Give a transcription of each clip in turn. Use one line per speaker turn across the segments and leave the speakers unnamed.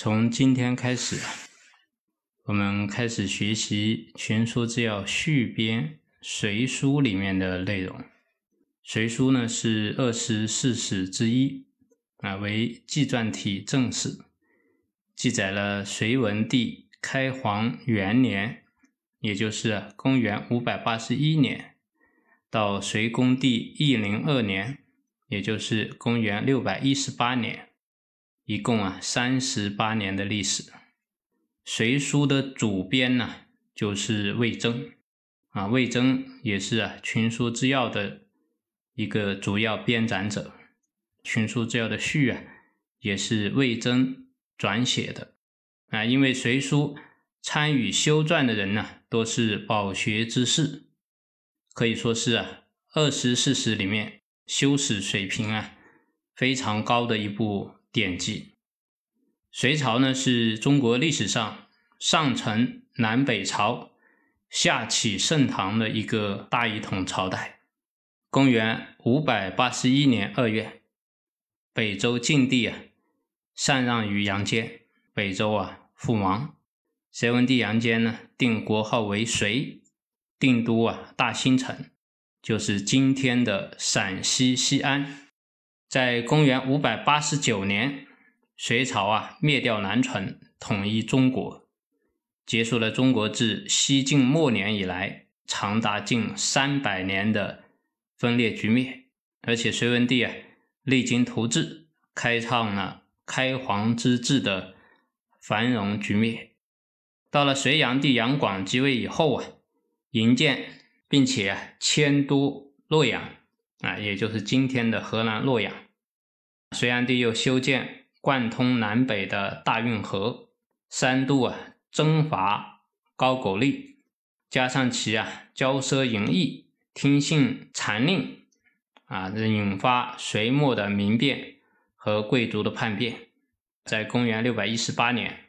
从今天开始，我们开始学习《全书制药续编》随书里面的内容。随书呢是二十四史之一，啊，为纪传体正史，记载了隋文帝开皇元年。也就是公元五百八十一年到隋恭帝义灵二年，也就是公元六百一十八年，一共啊三十八年的历史。隋书的主编呢，就是魏征啊，魏征也是啊群书之要的一个主要编纂者，群书之要的序啊，也是魏征转写的啊，因为隋书。参与修撰的人呢，都是饱学之士，可以说是啊二十四史里面修史水平啊非常高的一部典籍。隋朝呢是中国历史上上承南北朝、下启盛唐的一个大一统朝代。公元五百八十一年二月，北周晋帝啊禅让于杨坚，北周啊覆亡。隋文帝杨坚呢，定国号为隋，定都啊大兴城，就是今天的陕西西安。在公元五百八十九年，隋朝啊灭掉南陈，统一中国，结束了中国自西晋末年以来长达近三百年的分裂局面。而且隋文帝啊励精图治，开创了开皇之治的繁荣局面。到了隋炀帝杨广即位以后啊，营建并且迁都洛阳啊，也就是今天的河南洛阳。隋炀帝又修建贯通南北的大运河，三度啊征伐高句丽，加上其啊骄奢淫逸、听信谗令啊，引发隋末的民变和贵族的叛变。在公元六百一十八年。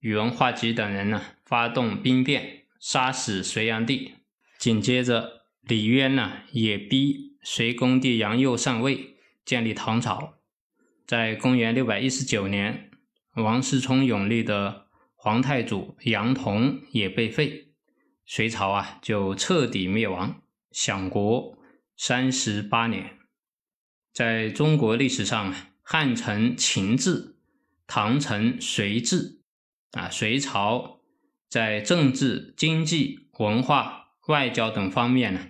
宇文化及等人呢，发动兵变，杀死隋炀帝。紧接着，李渊呢，也逼隋恭帝杨佑上位，建立唐朝。在公元六百一十九年，王世充永立的皇太祖杨同也被废，隋朝啊就彻底灭亡，享国三十八年。在中国历史上，汉承秦制，唐承隋制。啊，隋朝在政治、经济、文化、外交等方面呢，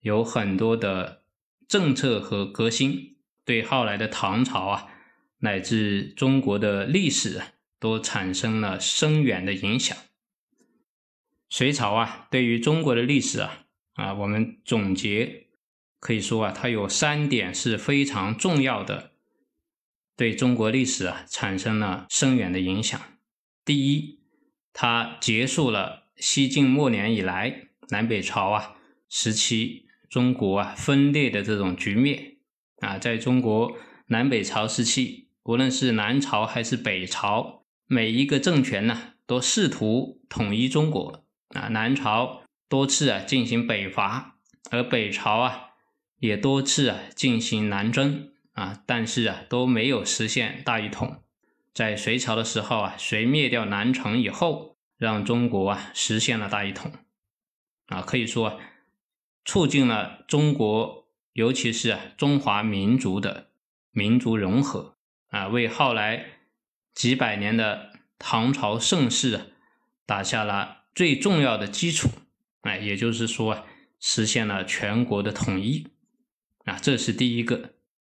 有很多的政策和革新，对后来的唐朝啊，乃至中国的历史，都产生了深远的影响。隋朝啊，对于中国的历史啊，啊，我们总结可以说啊，它有三点是非常重要的，对中国历史啊，产生了深远的影响。第一，它结束了西晋末年以来南北朝啊时期中国啊分裂的这种局面啊，在中国南北朝时期，无论是南朝还是北朝，每一个政权呢都试图统一中国。啊，南朝多次啊进行北伐，而北朝啊也多次啊进行南征。啊，但是啊都没有实现大一统。在隋朝的时候啊，隋灭掉南陈以后，让中国啊实现了大一统，啊，可以说促进了中国，尤其是啊中华民族的民族融合，啊，为后来几百年的唐朝盛世啊打下了最重要的基础，哎，也就是说啊实现了全国的统一，啊，这是第一个。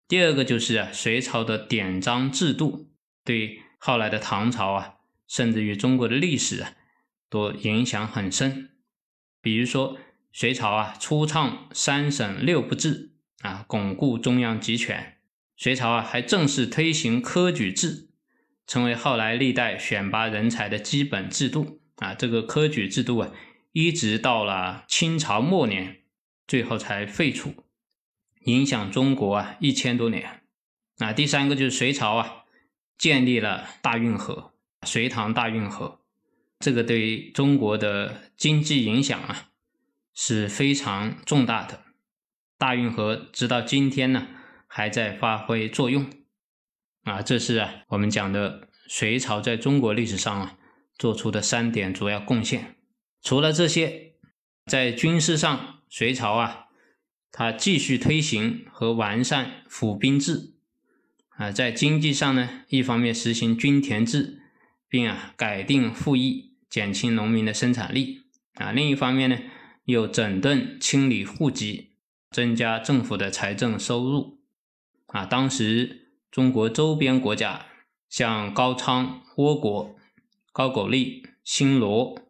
第二个就是啊隋朝的典章制度。对后来的唐朝啊，甚至于中国的历史啊，都影响很深。比如说，隋朝啊，初创三省六部制啊，巩固中央集权。隋朝啊，还正式推行科举制，成为后来历代选拔人才的基本制度啊。这个科举制度啊，一直到了清朝末年，最后才废除，影响中国啊一千多年。啊，第三个就是隋朝啊，建立了大运河，隋唐大运河，这个对中国的经济影响啊是非常重大的。大运河直到今天呢，还在发挥作用。啊，这是啊我们讲的隋朝在中国历史上啊做出的三点主要贡献。除了这些，在军事上，隋朝啊，它继续推行和完善府兵制。啊，在经济上呢，一方面实行均田制，并啊改定赋役，减轻农民的生产力；啊，另一方面呢，又整顿清理户籍，增加政府的财政收入。啊，当时中国周边国家，像高昌、倭国、高句丽、新罗、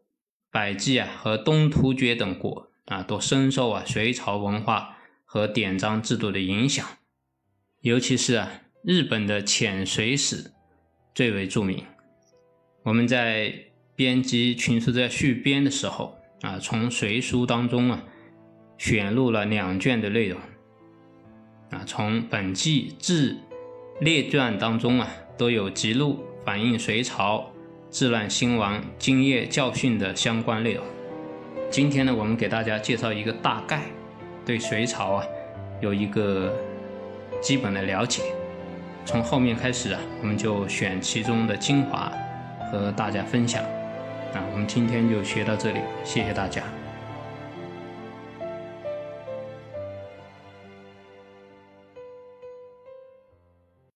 百济啊和东突厥等国啊，都深受啊隋朝文化和典章制度的影响，尤其是啊。日本的遣隋使最为著名。我们在编辑《群书》在续编的时候啊，从隋书当中啊选录了两卷的内容啊，从本纪志列传当中啊都有记录反映隋朝治乱兴亡经验教训的相关内容。今天呢，我们给大家介绍一个大概，对隋朝啊有一个基本的了解。从后面开始啊，我们就选其中的精华和大家分享。啊，我们今天就学到这里，谢谢大家。